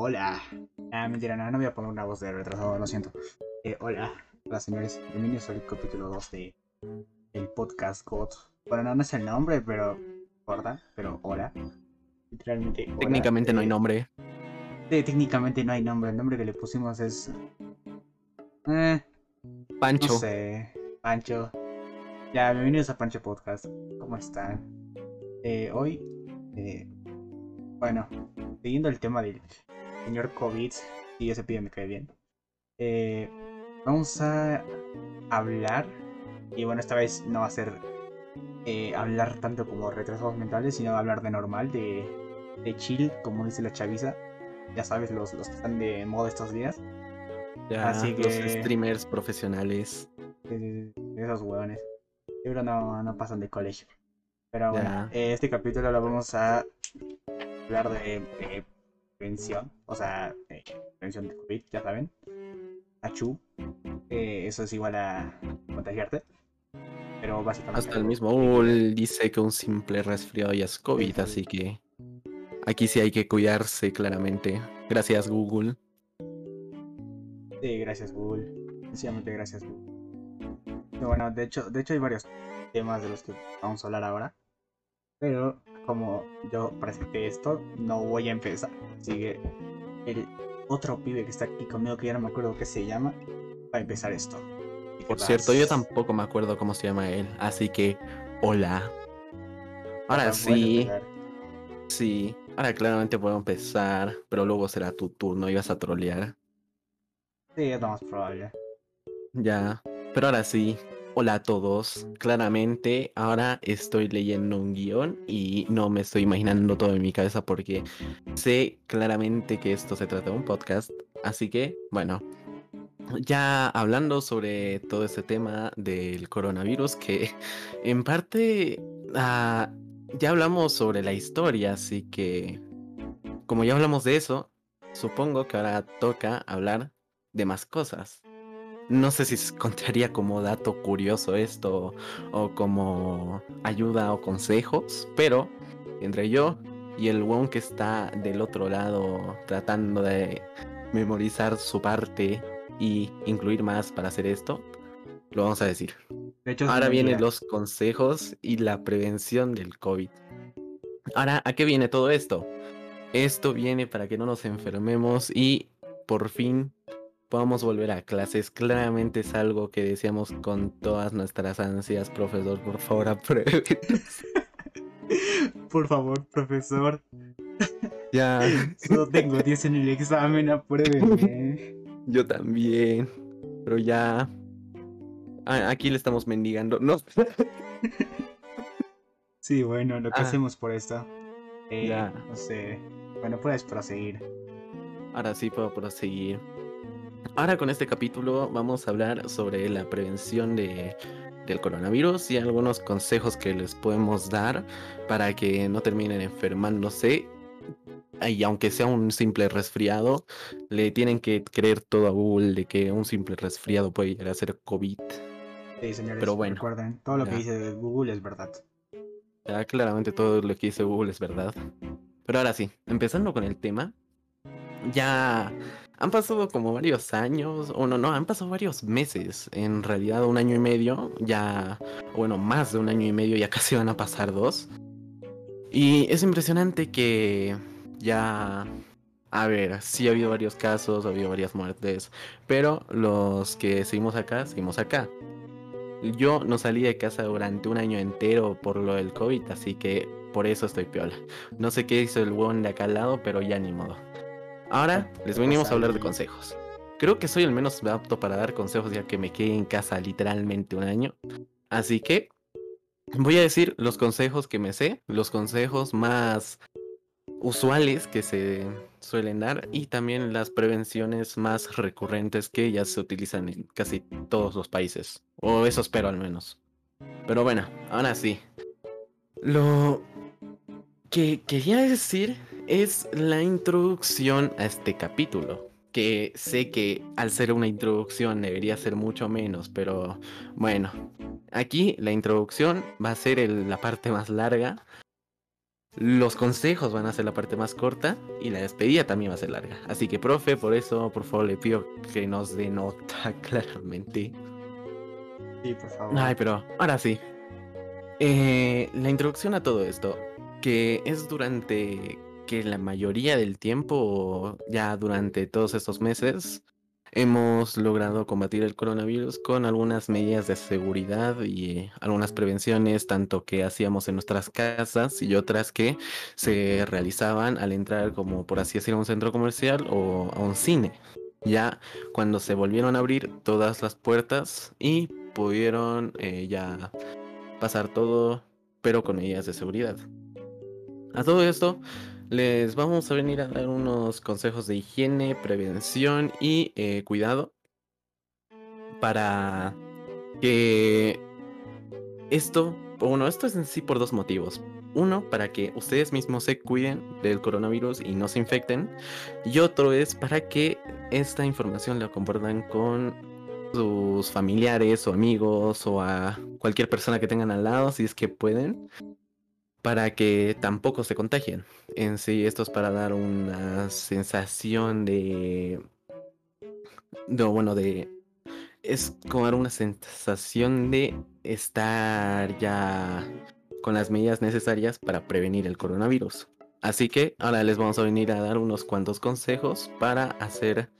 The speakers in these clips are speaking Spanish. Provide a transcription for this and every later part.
Hola. Ah, mentira, no, no voy a poner una voz de retrasado, lo siento. Eh, hola. Hola, señores. Bienvenidos al capítulo 2 de el podcast God. Bueno, no, no es el nombre, pero importa, pero hola. Literalmente. hola. Técnicamente no hay Eh, nombre. sí, técnicamente no hay nombre. El nombre que le pusimos es. Eh, Pancho. no sé. Pancho. Ya, bienvenidos a Pancho Podcast. ¿Cómo están? Eh, hoy. eh, bueno, siguiendo el tema del señor COVID, y ese pibe me cae bien. eh, vamos a hablar. Y bueno, esta vez no va a ser eh, hablar tanto como retrasados mentales, sino hablar de normal, de, de chill, como dice la chaviza. Ya sabes, los, los que están de moda estos días. Ya, así Los que- streamers profesionales. esos huevones. Seguro no, no pasan de colegio. Pero bueno, eh, este capítulo lo vamos a hablar de, de prevención. O sea, de prevención de COVID, ya saben. Achú. Eh, eso es igual a contagiarte. Pero básicamente. Hasta el mismo Google dice que un simple resfriado ya es COVID, así que aquí sí hay que cuidarse claramente. Gracias Google. Sí, gracias Google. Sencillamente gracias Google. Pero bueno, de hecho, de hecho hay varios temas de los que vamos a hablar ahora. Pero como yo presenté esto, no voy a empezar. Así que el otro pibe que está aquí conmigo, que ya no me acuerdo qué se llama, va a empezar esto. Por vas. cierto, yo tampoco me acuerdo cómo se llama él, así que hola. Ahora sí, sí. Ahora claramente puedo empezar, pero luego será tu turno y vas a trolear. Sí, es lo más probable. Ya, pero ahora sí. Hola a todos. Claramente ahora estoy leyendo un guion y no me estoy imaginando todo en mi cabeza porque sé claramente que esto se trata de un podcast. Así que, bueno, ya hablando sobre todo ese tema del coronavirus, que en parte ah, ya hablamos sobre la historia, así que como ya hablamos de eso, supongo que ahora toca hablar de más cosas. No sé si se contaría como dato curioso esto o como ayuda o consejos, pero entre yo y el weón que está del otro lado tratando de memorizar su parte y incluir más para hacer esto, lo vamos a decir. De hecho, es Ahora vienen los consejos y la prevención del COVID. Ahora, ¿a qué viene todo esto? Esto viene para que no nos enfermemos y por fin podamos volver a clases. Claramente es algo que decíamos con todas nuestras ansias, profesor, por favor, apruebe. Por favor, profesor. ya, Solo tengo 10 en el examen, apruébenme. yo también. Pero ya. Ah, aquí le estamos mendigando. No. Sí, bueno, lo que Ah. hacemos por esto. Eh, Ya. No sé. Bueno, puedes proseguir. Ahora sí puedo proseguir. Ahora con este capítulo vamos a hablar sobre la prevención de, del coronavirus y algunos consejos que les podemos dar para que no terminen enfermándose. Y aunque sea un simple resfriado, le tienen que creer todo a Google de que un simple resfriado puede llegar a ser COVID. Sí, señores. Pero bueno, Recuerden, todo lo que dice Google es verdad. Ya claramente todo lo que dice Google es verdad. Pero ahora sí, empezando con el tema. Ya han pasado como varios años, o no, no, han pasado varios meses. En realidad un año y medio, ya, bueno, más de un año y medio, ya casi van a pasar dos. Y es impresionante que ya... A ver, sí ha habido varios casos, ha habido varias muertes, pero los que seguimos acá, seguimos acá. Yo no salí de casa durante un año entero por lo del COVID, así que por eso estoy piola. No sé qué hizo el huevón de acá al lado, pero ya ni modo. Ahora les venimos a hablar de consejos. Creo que soy el menos apto para dar consejos ya que me quedé en casa literalmente un año. Así que voy a decir los consejos que me sé, los consejos más usuales que se suelen dar y también las prevenciones más recurrentes que ya se utilizan en casi todos los países. O eso espero al menos. Pero bueno, ahora sí. Lo que quería decir es la introducción a este capítulo. Que sé que al ser una introducción debería ser mucho menos, pero bueno. Aquí la introducción va a ser el- la parte más larga. los consejos van a ser la parte más corta y la despedida también va a ser larga. Así que, profe, por eso, por favor, le pido que nos denota claramente. Sí, por favor. Ay, pero ahora sí. Eh, la introducción a todo esto, que es durante que la mayoría del tiempo, ya durante todos estos meses, hemos logrado combatir el coronavirus con algunas medidas de seguridad y algunas prevenciones, tanto que hacíamos en nuestras casas y otras que se realizaban al entrar, como por así decirlo, a un centro comercial o a un cine. Ya cuando se volvieron a abrir todas las puertas y pudieron eh, ya pasar todo, pero con medidas de seguridad. A todo esto, les vamos a venir a dar unos consejos de higiene, prevención y eh, cuidado para que esto, bueno, esto es en sí por dos motivos. Uno, para que ustedes mismos se cuiden del coronavirus y no se infecten. Y otro es para que esta información la compartan con sus familiares o amigos o a cualquier persona que tengan al lado si es que pueden para que tampoco se contagien. En sí, esto es para dar una sensación de. de bueno, de. Es como dar una sensación de estar ya con las medidas necesarias para prevenir el coronavirus. Así que ahora les vamos a venir a dar unos cuantos consejos para hacer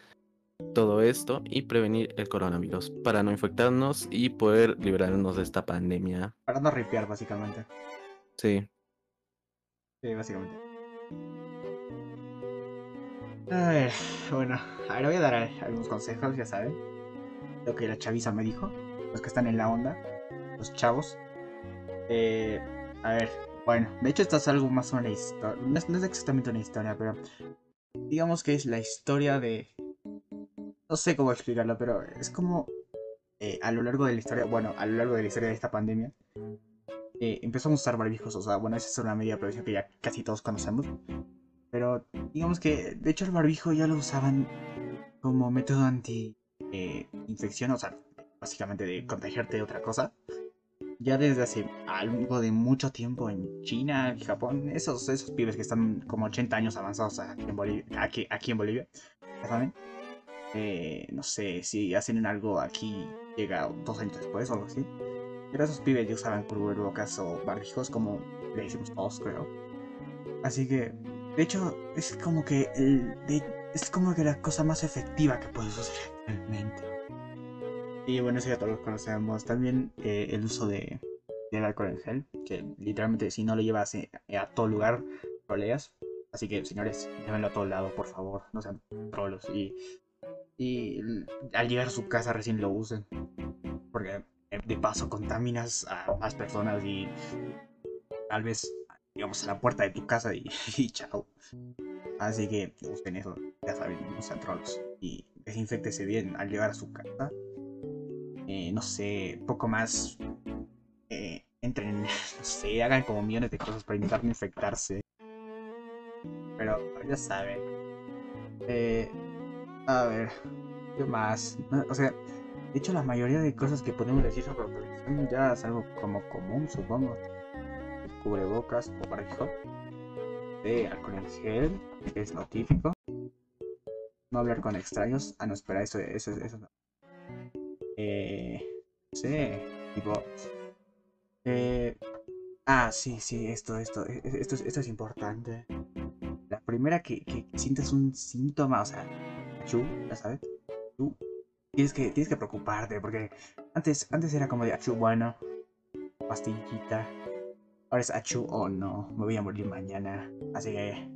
todo esto y prevenir el coronavirus, para no infectarnos y poder librarnos de esta pandemia. Para no ripear, básicamente. Sí. Sí, básicamente. A ver, bueno, ahora voy a dar algunos consejos, ya saben. Lo que la chaviza me dijo. Los que están en la onda. Los chavos. Eh, a ver, bueno, de hecho esto es algo más una historia. No es, exactamente una historia, pero digamos que es la historia de... No sé cómo explicarlo, pero es como eh, a lo largo de la historia, bueno, a lo largo de la historia de esta pandemia, eh, empezamos a usar barbijos. O sea, bueno, esa es una medida de prevención que ya casi todos conocemos. Pero digamos que, de hecho, el barbijo ya lo usaban como método anti-infección, o sea, básicamente de contagiarte de otra cosa. Ya desde hace algo de mucho tiempo en China Japón, esos, esos pibes que están como 80 años avanzados aquí en Bolivia, aquí, aquí en Bolivia, saben? Eh, no sé si hacen algo aquí, llega dos años después o algo así. Pero esos pibes ya usaban cubrebocas o barbijos como le hicimos todos, creo. Así que, de hecho, es como que el, es como que la cosa más efectiva que puedes usar realmente. Y bueno, eso ya todos lo conocemos. También eh, el uso de, del alcohol en gel, que literalmente si no lo llevas eh, a todo lugar, troleas. Así que, señores, llévenlo a todo lado, por favor. No sean trolos. Y, y al llegar a su casa recién lo usen. Porque de paso contaminas a más personas y tal vez digamos a la puerta de tu casa y, chao. Así que usen eso, ya saben, no sean trolls. Y desinfectese bien al llegar a su casa. Eh, no sé, poco más. Eh, entren, no sé, hagan como millones de cosas para intentar no infectarse. Pero ya saben. Eh, a ver, ¿qué más? O sea, de hecho, la mayoría de cosas que podemos decir sobre prevención ya es algo como común, supongo. Cubrebocas o barbijo. De alcohol en gel, que es notífico. No hablar con extraños. Ah, no, espera, eso, eso, eso no. Eh, tipo. Eh, ah, sí, sí, esto, esto, e, e, esto, esto es importante. La primera que, que sientas un síntoma, o sea, chu, ya sabes, tienes que, tienes que preocuparte, porque antes, antes era como de achú, bueno, pastillita. Ahora es achú, oh no, me voy a morir mañana. Así que,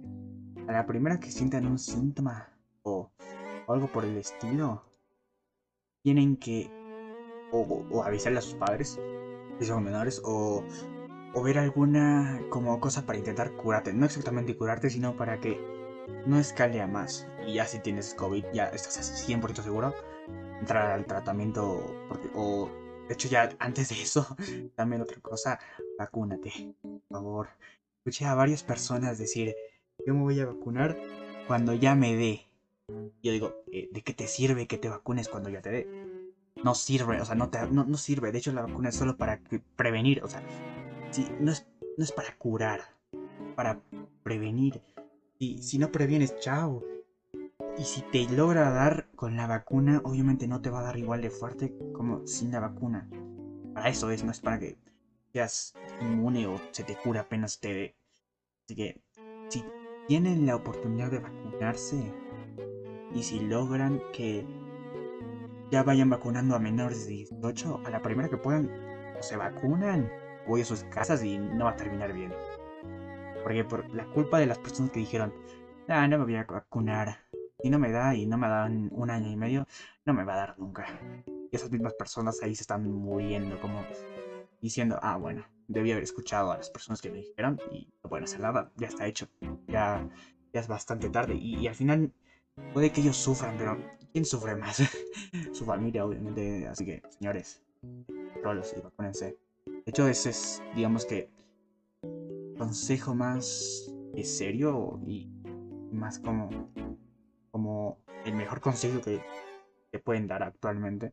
a la primera que sientan un síntoma o, algo por el estilo, tienen que o, avisarle a sus padres, si son menores, o, o ver alguna como cosa para intentar curarte. No exactamente curarte, sino para que no escale a más. Y ya si tienes COVID, ya estás 100% seguro entrar al tratamiento, o de hecho ya antes de eso, también otra cosa, vacúnate, por favor. Escuché a varias personas decir, yo me voy a vacunar cuando ya me dé. Yo digo, eh, ¿de qué te sirve que te vacunes cuando ya te dé? No sirve, o sea, no, te, no, sirve. De hecho, la vacuna es solo para prevenir, o sea, sí, no, es, no es para curar. para prevenir. Y si no previenes, chao. Y si te logra dar con la vacuna, obviamente no te va a dar igual de fuerte como sin la vacuna. Para eso es, no es para que seas inmune o se te cura apenas te dé. Así que, si tienen la oportunidad de vacunarse y si logran que ya vayan vacunando a menores de 18, a la primera que puedan, o se vacunan, voy a sus casas y no va a terminar bien. Porque por la culpa de las personas que dijeron, ah, no me voy a vacunar, y no me da y no me dan un año y medio, no me va a dar nunca. Y esas mismas personas ahí se están muriendo, como diciendo, ah, bueno, debí haber escuchado a las personas que me dijeron y no pueden hacer nada, ya está hecho, ya, es bastante tarde. Y, al final puede que ellos sufran, pero ¿quién sufre más? Su familia, obviamente. Así que, señores, rolos y vacúnense. De hecho, ese es, digamos que, consejo más serio y más como como el mejor consejo que, te pueden dar actualmente.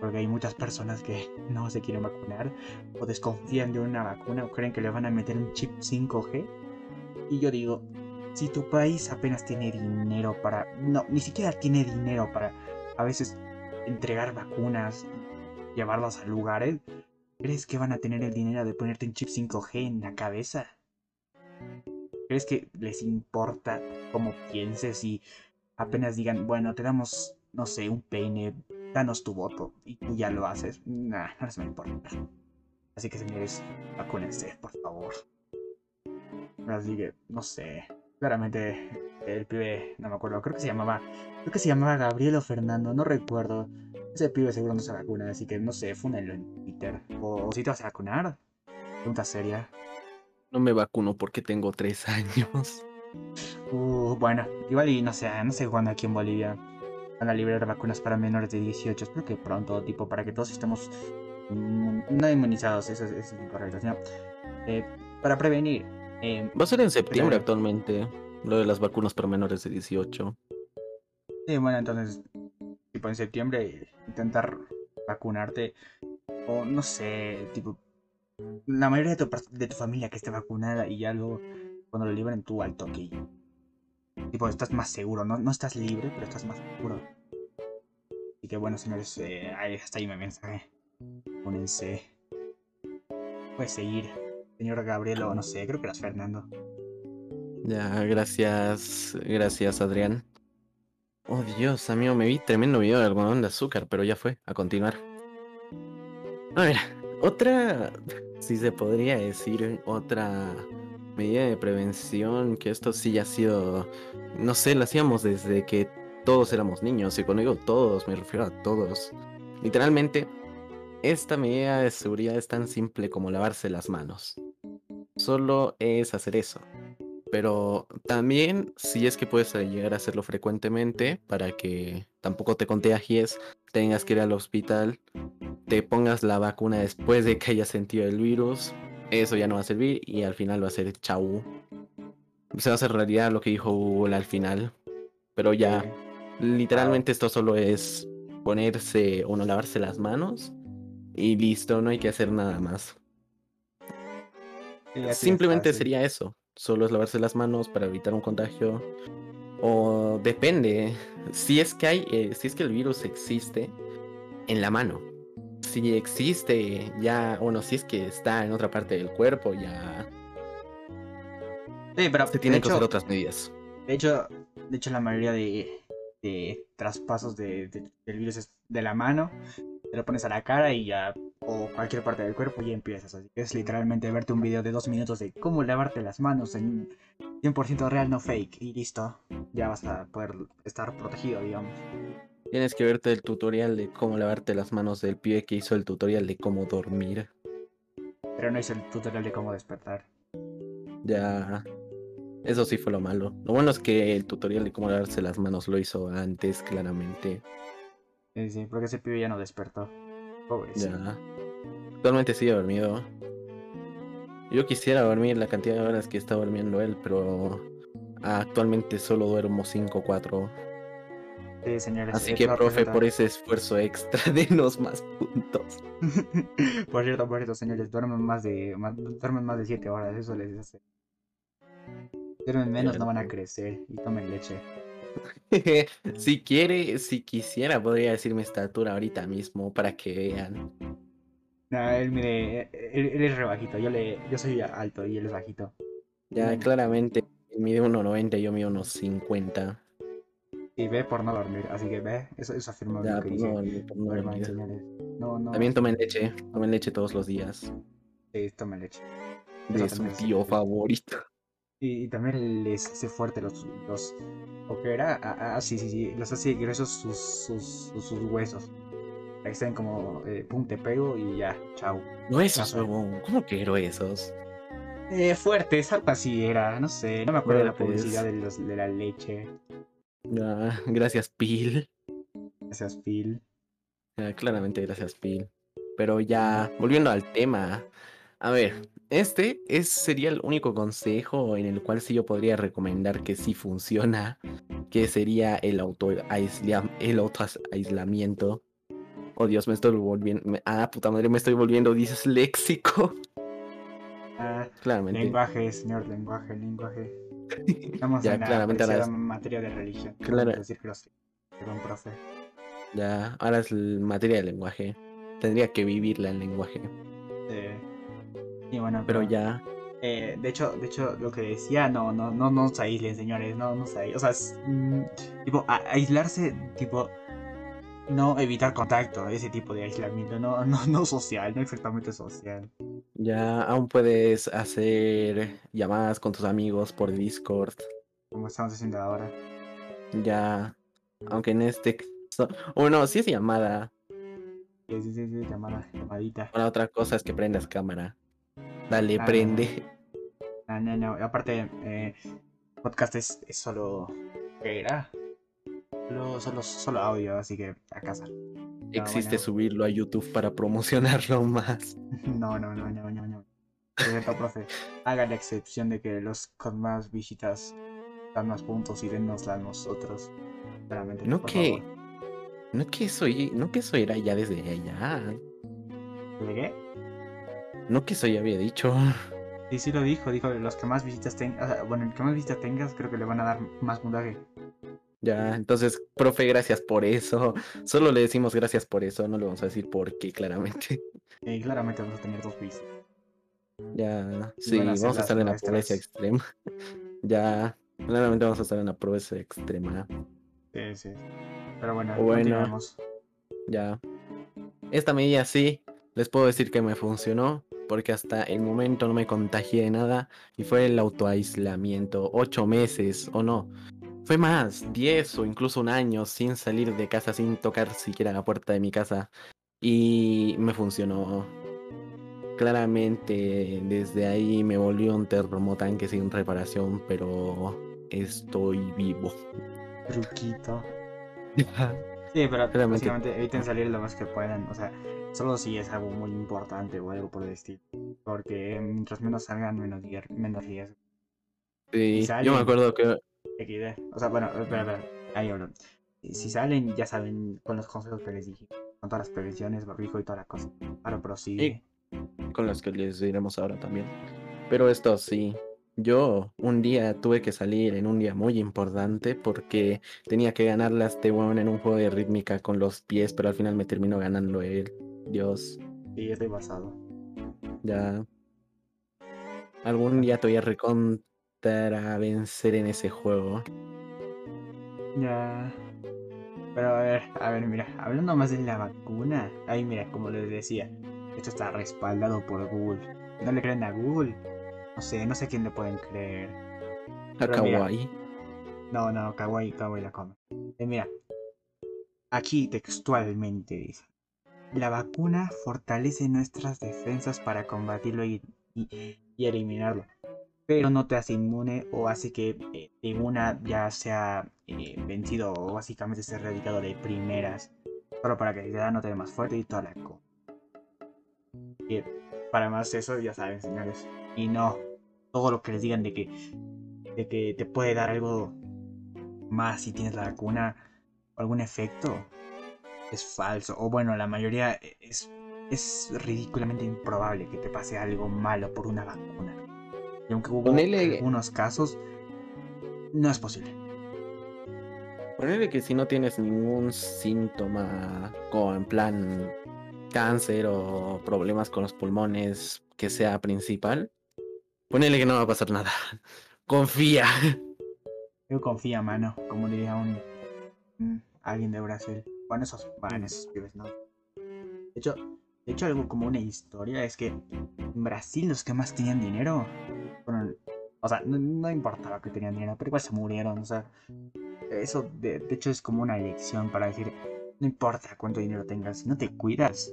Porque hay muchas personas que no se quieren vacunar o desconfían de una vacuna o creen que le van a meter un chip 5G. Y yo digo, si tu país apenas tiene dinero para... No, ni siquiera tiene dinero para a veces entregar vacunas, llevarlas a lugares, ¿crees que van a tener el dinero de ponerte un chip 5G en la cabeza? ¿Crees que les importa cómo pienses y apenas digan, bueno, te damos, no sé, un peine, danos tu voto y tú ya lo haces. Nah, no les va a importar. Así que señores, vacúnense, por favor. Así que, no sé, claramente el pibe, no me acuerdo, creo que se llamaba, creo que se llamaba Gabriel o Fernando, no recuerdo. Ese pibe seguro no se vacuna, así que no sé, fúnenlo en Twitter. O, si te vas a vacunar, pregunta seria. No me vacuno porque tengo tres años. Uh, bueno, igual y no sé, no sé cuándo aquí en Bolivia van a liberar vacunas para menores de 18. Espero que pronto, tipo, para que todos estemos mm, no inmunizados, eso, es incorrecto. Eh, para prevenir. Eh, Va a ser en septiembre actualmente, lo de las vacunas para menores de 18. Sí, bueno, entonces, tipo en septiembre, intentar vacunarte. O no sé, tipo, la mayoría de tu, de tu familia que esté vacunada y ya luego cuando lo liberen tú al toque. Tipo, estás más seguro, no, no estás libre, pero estás más seguro. Así que bueno, señores, eh, hasta ahí mi mensaje. Pónense. Puedes seguir, señor Gabriel, o no sé, creo que eras Fernando. Ya, gracias, gracias Adrián. Oh Dios, amigo, me vi tremendo video de algodón de azúcar, pero ya fue, a continuar. A ver, otra, si se podría decir, otra medida de prevención, que esto sí ha sido, no sé, lo hacíamos desde que todos éramos niños, y cuando digo todos, me refiero a todos. Literalmente, esta medida de seguridad es tan simple como lavarse las manos. Solo es hacer eso. Pero también, si es que puedes llegar a hacerlo frecuentemente para que tampoco te contagies, tengas que ir al hospital, te pongas la vacuna después de que hayas sentido el virus, eso ya no va a servir y al final va a ser chau. Se va a hacer realidad lo que dijo Google al final. Pero ya, literalmente esto solo es ponerse o no lavarse las manos y listo, no hay que hacer nada más. Simplemente sería eso. Solo es lavarse las manos para evitar un contagio. O depende. Si es que hay, eh, si es que el virus existe en la mano si existe ya, bueno, si es que está en otra parte del cuerpo, ya. Sí, pero se tienen que hacer otras medidas. De hecho, de hecho la mayoría de, traspasos de, del virus es de la mano, te lo pones a la cara y ya, o cualquier parte del cuerpo y empiezas. Así que es literalmente verte un video de dos minutos de cómo lavarte las manos en 100% real, no fake, y listo. Ya vas a poder estar protegido, digamos. Tienes que verte el tutorial de cómo lavarte las manos del pie que hizo el tutorial de cómo dormir. Pero no hizo el tutorial de cómo despertar. Ya. Eso sí fue lo malo. Lo bueno es que el tutorial de cómo lavarse las manos lo hizo antes, claramente. Sí, sí, porque ese pibe ya no despertó. Pobrecito. Ya. Actualmente sigue dormido. Yo quisiera dormir la cantidad de horas que está durmiendo él, pero actualmente solo duermo 5 o 4 Así que, profe, por ese esfuerzo extra, denos más puntos. por cierto, por cierto, señores, duermen más de más, duermen más de 7 horas, eso les hace. Duermen menos, no van a crecer y tomen leche. si quiere, si quisiera, podría decir mi estatura ahorita mismo para que vean. No, él mire, él, él es re bajito, yo, le, yo soy alto y él es bajito. Ya, Mm. claramente, mide 1,90 y yo mido unos 50. Y ve por no dormir, así que ve, eso, eso afirma Ya, lo que dice. no no. No, no, También tomen leche, tomen leche todos los días. sí, tomen leche. De su es tío favorito. Y, y también les hace fuerte los, los ¿o qué era? Ah, ah, sí, sí, sí, los hace gruesos sus, sus, sus, sus huesos. Ahí están como, eh, pum, te pego y ya, chao. No esos, huevón. ¿Cómo que esos? Eh, fuertes, algo así era, no sé, no me acuerdo de la publicidad de, los, de la leche. Ya, gracias, Pil. Gracias, Phil. Ya, claramente, gracias, Pil. Pero ya, volviendo al tema. A ver, este es, sería el único consejo en el cual sí yo podría recomendar que sí funciona. Que sería el auto el autoaislamiento. Oh Dios, me estoy volviendo. ah, puta madre, me estoy volviendo disléxico. Ah, Claramente. lenguaje, señor, lenguaje, lenguaje. Estamos Ya, en la claramente ahora es- materia de religión. A decir profe. Ya, ahora es materia de lenguaje. Tendría que vivirla en lenguaje. Eh, y bueno, Pero ya. Eh, de hecho, de hecho, lo que decía, no, no, no, no se aíslen, señores, no, no se aíslen. O sea, es, mm, tipo, a- aislarse, tipo, no evitar contacto, ese tipo de aislamiento, no, no, no social, no exactamente social. Ya aún puedes hacer llamadas con tus amigos por Discord. Como estamos haciendo ahora. Ya. Aunque en este. O no, si es llamada. Sí, sí, sí, sí, llamada, llamadita. Para otra cosa es que prendas cámara. Dale, Ah, prende. No, no, no, aparte, eh, podcast es, es solo, ¿qué era? Solo, solo, solo audio, así que a casa. Existe bueno. subirlo a YouTube para promocionarlo más. No, no, no, no, no, no. Por cierto, profe, haga la excepción de que los con más visitas dan más puntos y denosla a nosotros. Claramente, No que. favor. No que soy. No que eso era ya desde allá. ¿De qué? No que eso ya había dicho. Sí, sí lo dijo, dijo los que más visitas tengas, bueno, el que más visitas tengas creo que le van a dar más puntaje. Ya, entonces, profe, gracias por eso. Solo le decimos gracias por eso, no le vamos a decir por qué, claramente. Y claramente vamos a tener dos visitas. Ya, sí, vamos a estar en la pobreza extrema. Ya, claramente vamos a estar en la pobreza extrema. Sí, sí. Pero bueno, Bueno. Ya. Esta medida sí, les puedo decir que me funcionó, porque hasta el momento no me contagié de nada y fue el autoaislamiento. Ocho meses, o no. Fue más, diez o incluso un año sin salir de casa, sin tocar siquiera la puerta de mi casa. Y me funcionó. Claramente desde ahí me volvió un termotanque sin reparación, pero estoy vivo. Truquito. Sí, pero Claramente. básicamente eviten salir lo más que puedan. O sea, solo si es algo muy importante o algo por el estilo. Porque mientras menos salgan, menos, menos riesgo. Sí, yo me acuerdo que XD. O sea, bueno, espera, espera. Ahí hablo. Si salen, ya saben con los consejos que les dije. Con todas las prevenciones, barbijo y toda la cosa. Ahora prosigue. con las que les diremos ahora también. Pero esto sí, yo un día tuve que salir en un día muy importante porque tenía que ganarle a este weón en un juego de rítmica con los pies, pero al final me terminó ganando él. Dios, Sí, estoy basado. ya. Algún día te voy a recontra vencer en ese juego. Ya. Pero a ver, a ver, mira, hablando más de la vacuna. Ahí, mira, como les decía, esto está respaldado por Google. ¿No le creen a Google? No sé, no sé a quién le pueden creer. A Kawaii. No, no, Kawaii, Kawaii la come. Eh, mira, aquí textualmente dice: La vacuna fortalece nuestras defensas para combatirlo y, y- y eliminarlo, pero no te hace inmune o hace que eh, inmuna ya sea eh, vencido o básicamente esté erradicado de primeras, solo para que ya no te dé más fuerte y toda la cosa. Para más eso, ya saben, señores. Y no, todo lo que les digan de que, de que te puede dar algo más si tienes la vacuna o algún efecto es falso. O bueno, la mayoría es, es ridículamente improbable que te pase algo malo por una vacuna. Y aunque hubo Ponele- algunos casos, no es posible. Ponele que si no tienes ningún síntoma, como en plan cáncer o problemas con los pulmones que sea principal, ponele que no va a pasar nada. Confía. Yo confía, mano, como diría un, un- alguien de Brasil. Bueno, esos, bueno, esos pibes, ¿no? De hecho, de hecho, algo como una historia es que en Brasil los que más tenían dinero fueron. O sea, no, no importaba que tenían dinero, pero igual se murieron. O sea, eso de, de hecho es como una lección para decir: no importa cuánto dinero tengas, si no te cuidas,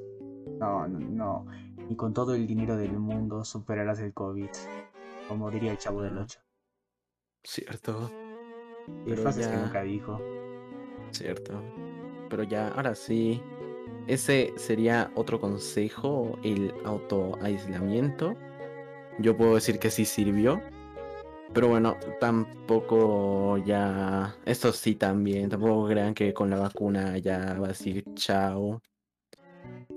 no, no, no. Ni con todo el dinero del mundo superarás el COVID. Como diría el chavo del 8. Cierto, Y Pero frases que ya- nunca dijo. cierto. Pero ya, ahora sí. Ese sería otro consejo, el autoaislamiento. Yo puedo decir que sí sirvió. Pero bueno, tampoco ya. Esto sí también. Tampoco crean que con la vacuna ya va a decir chao.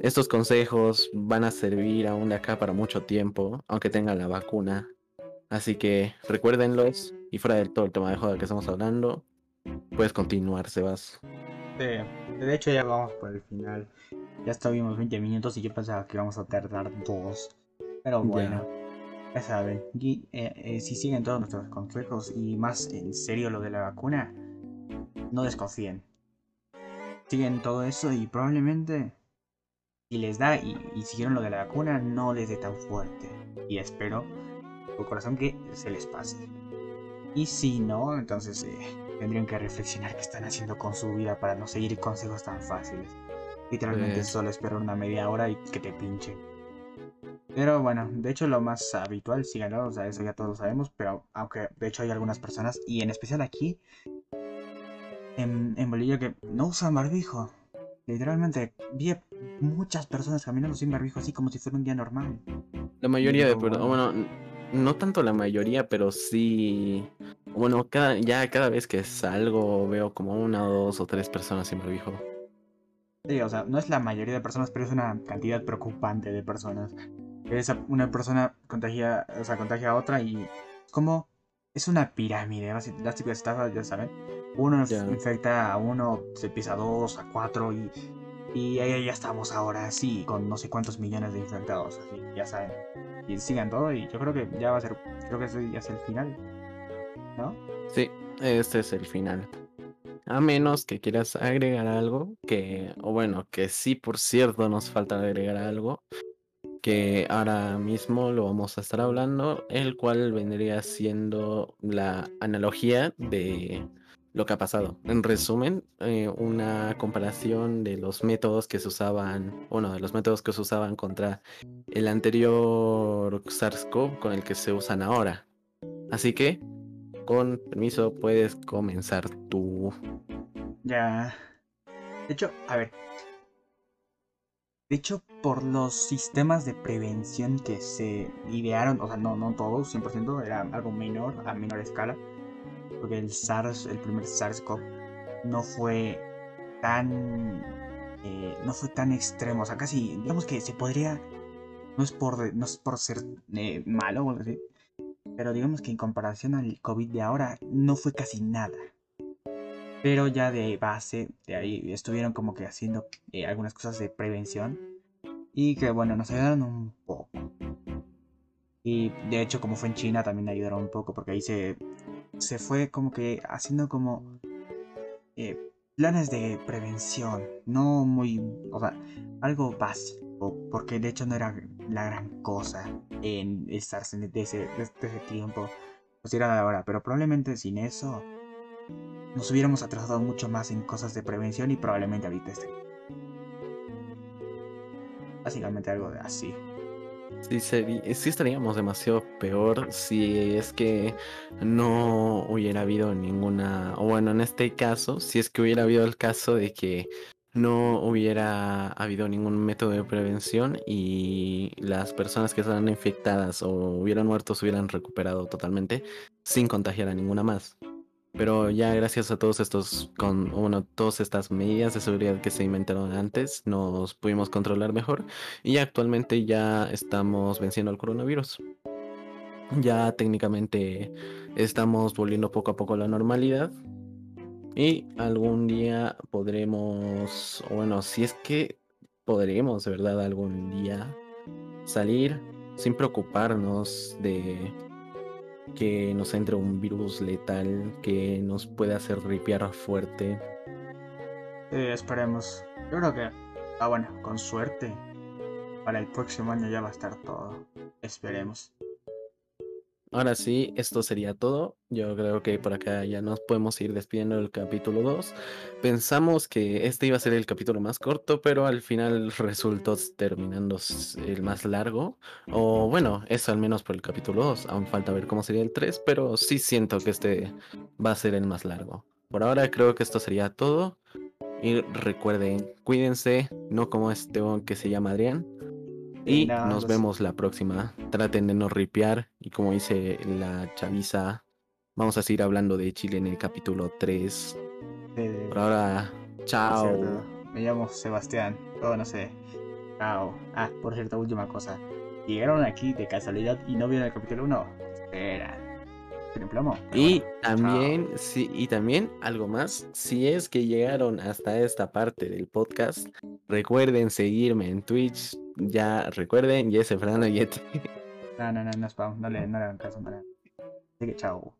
Estos consejos van a servir aún de acá para mucho tiempo, aunque tengan la vacuna. Así que recuérdenlos. Y fuera del todo el tema de joda que estamos hablando, puedes continuar, Sebas. De, de hecho, ya vamos por el final. Ya estuvimos 20 minutos y yo pensaba que íbamos a tardar dos. Pero bueno, ya saben. y, eh, eh, si siguen todos nuestros consejos y más en serio lo de la vacuna, no desconfíen. Siguen todo eso y probablemente si les da y, y siguieron lo de la vacuna, no les dé tan fuerte. Y espero, por corazón, que se les pase. Y si no, entonces eh, tendrían que reflexionar qué están haciendo con su vida para no seguir consejos tan fáciles. Literalmente Pues- solo esperar una media hora y que te pinchen. Pero bueno, de hecho lo más habitual, síganlo, o sea, eso ya todos lo sabemos, pero aunque de hecho hay algunas personas, y en especial aquí, en, en Bolivia, que no usan barbijo. Literalmente, vi a muchas personas caminando sin barbijo así como si fuera un día normal. La mayoría de bueno. bueno, no tanto la mayoría, pero sí, bueno, cada, ya cada vez que salgo veo como una o dos o tres personas sin barbijo. Sí, o sea, no es la mayoría de personas, pero es una cantidad preocupante de personas. Esa, una persona contagia, o sea, contagia a otra y es como es una pirámide, las típicas estafas, ya saben. Uno Ya. infecta a uno, se pisa a dos, a cuatro y, y ahí ya estamos ahora, sí, con no sé cuántos millones de infectados, así, ya saben. Y sigan todo y yo creo que ya va a ser, creo que ese ya es el final, ¿no? Sí, este es el final. A menos que quieras agregar algo, que, o bueno, que sí, por cierto, nos falta agregar algo, que ahora mismo lo vamos a estar hablando, el cual vendría siendo la analogía de lo que ha pasado. En resumen, eh, una comparación de los métodos que se usaban, uno de los métodos que se usaban contra el anterior SARS-CoV con el que se usan ahora. Así que, con permiso, puedes comenzar tú. Ya. De hecho, a ver. De hecho, por los sistemas de prevención que se idearon, o sea, no, no todos, 100%, era algo menor, a menor escala. Porque el SARS, el primer SARS-CoV, no fue tan. eh, no fue tan extremo. O sea, casi, digamos que se podría. No es por, no es por ser eh, malo. Pero digamos que en comparación al COVID de ahora, no fue casi nada. Pero ya de base, de ahí estuvieron como que haciendo eh, algunas cosas de prevención. Y que bueno, nos ayudaron un poco. Y de hecho, como fue en China, también ayudaron un poco. Porque ahí se, se fue como que haciendo como eh, planes de prevención. No muy, o sea, algo básico. Porque de hecho no era la gran cosa en estar de ese, ese tiempo. Pues era ahora. Pero probablemente sin eso nos hubiéramos atrasado mucho más en cosas de prevención y probablemente ahorita esté. Básicamente algo de así. Sí, sí estaríamos demasiado peor si es que no hubiera habido ninguna, o bueno, en este caso, si es que hubiera habido el caso de que no hubiera habido ningún método de prevención y las personas que estaban infectadas o hubieran muerto se hubieran recuperado totalmente sin contagiar a ninguna más. Pero ya gracias a todos estos, con, bueno, todas estas medidas de seguridad que se inventaron antes, nos pudimos controlar mejor y actualmente ya estamos venciendo al coronavirus. Ya técnicamente estamos volviendo poco a poco a la normalidad. Y algún día podremos, bueno, si es que podremos, de verdad, algún día salir sin preocuparnos de que nos entre un virus letal que nos puede hacer ripiar fuerte. Sí, esperemos. Yo creo que, ah bueno, con suerte, para el próximo año ya va a estar todo. Esperemos. Ahora sí, esto sería todo. Yo creo que por acá ya nos podemos ir despidiendo del capítulo 2. Pensamos que este iba a ser el capítulo más corto, pero al final resultó terminando el más largo. O bueno, eso al menos por el capítulo 2. Aún falta ver cómo sería el 3, pero sí siento que este va a ser el más largo. Por ahora creo que esto sería todo. Y recuerden, cuídense, no como este que se llama Adrián. Y nos vemos la próxima. Traten de no ripear. Y como dice la chaviza, vamos a seguir hablando de Chile en el capítulo 3. Por ahora, chao. Me llamo Sebastián. Oh, no sé. Chao. Ah, por cierto, última cosa. ¿Llegaron aquí de casualidad y no vieron el capítulo 1? Espera. Y también, sí, y también algo más, si es que llegaron hasta esta parte del podcast, recuerden seguirme en Twitch, ya recuerden, Jesse Fernando Yeti. No, no, no, no, spam, no le, no le hagan caso, no le. Así que chao.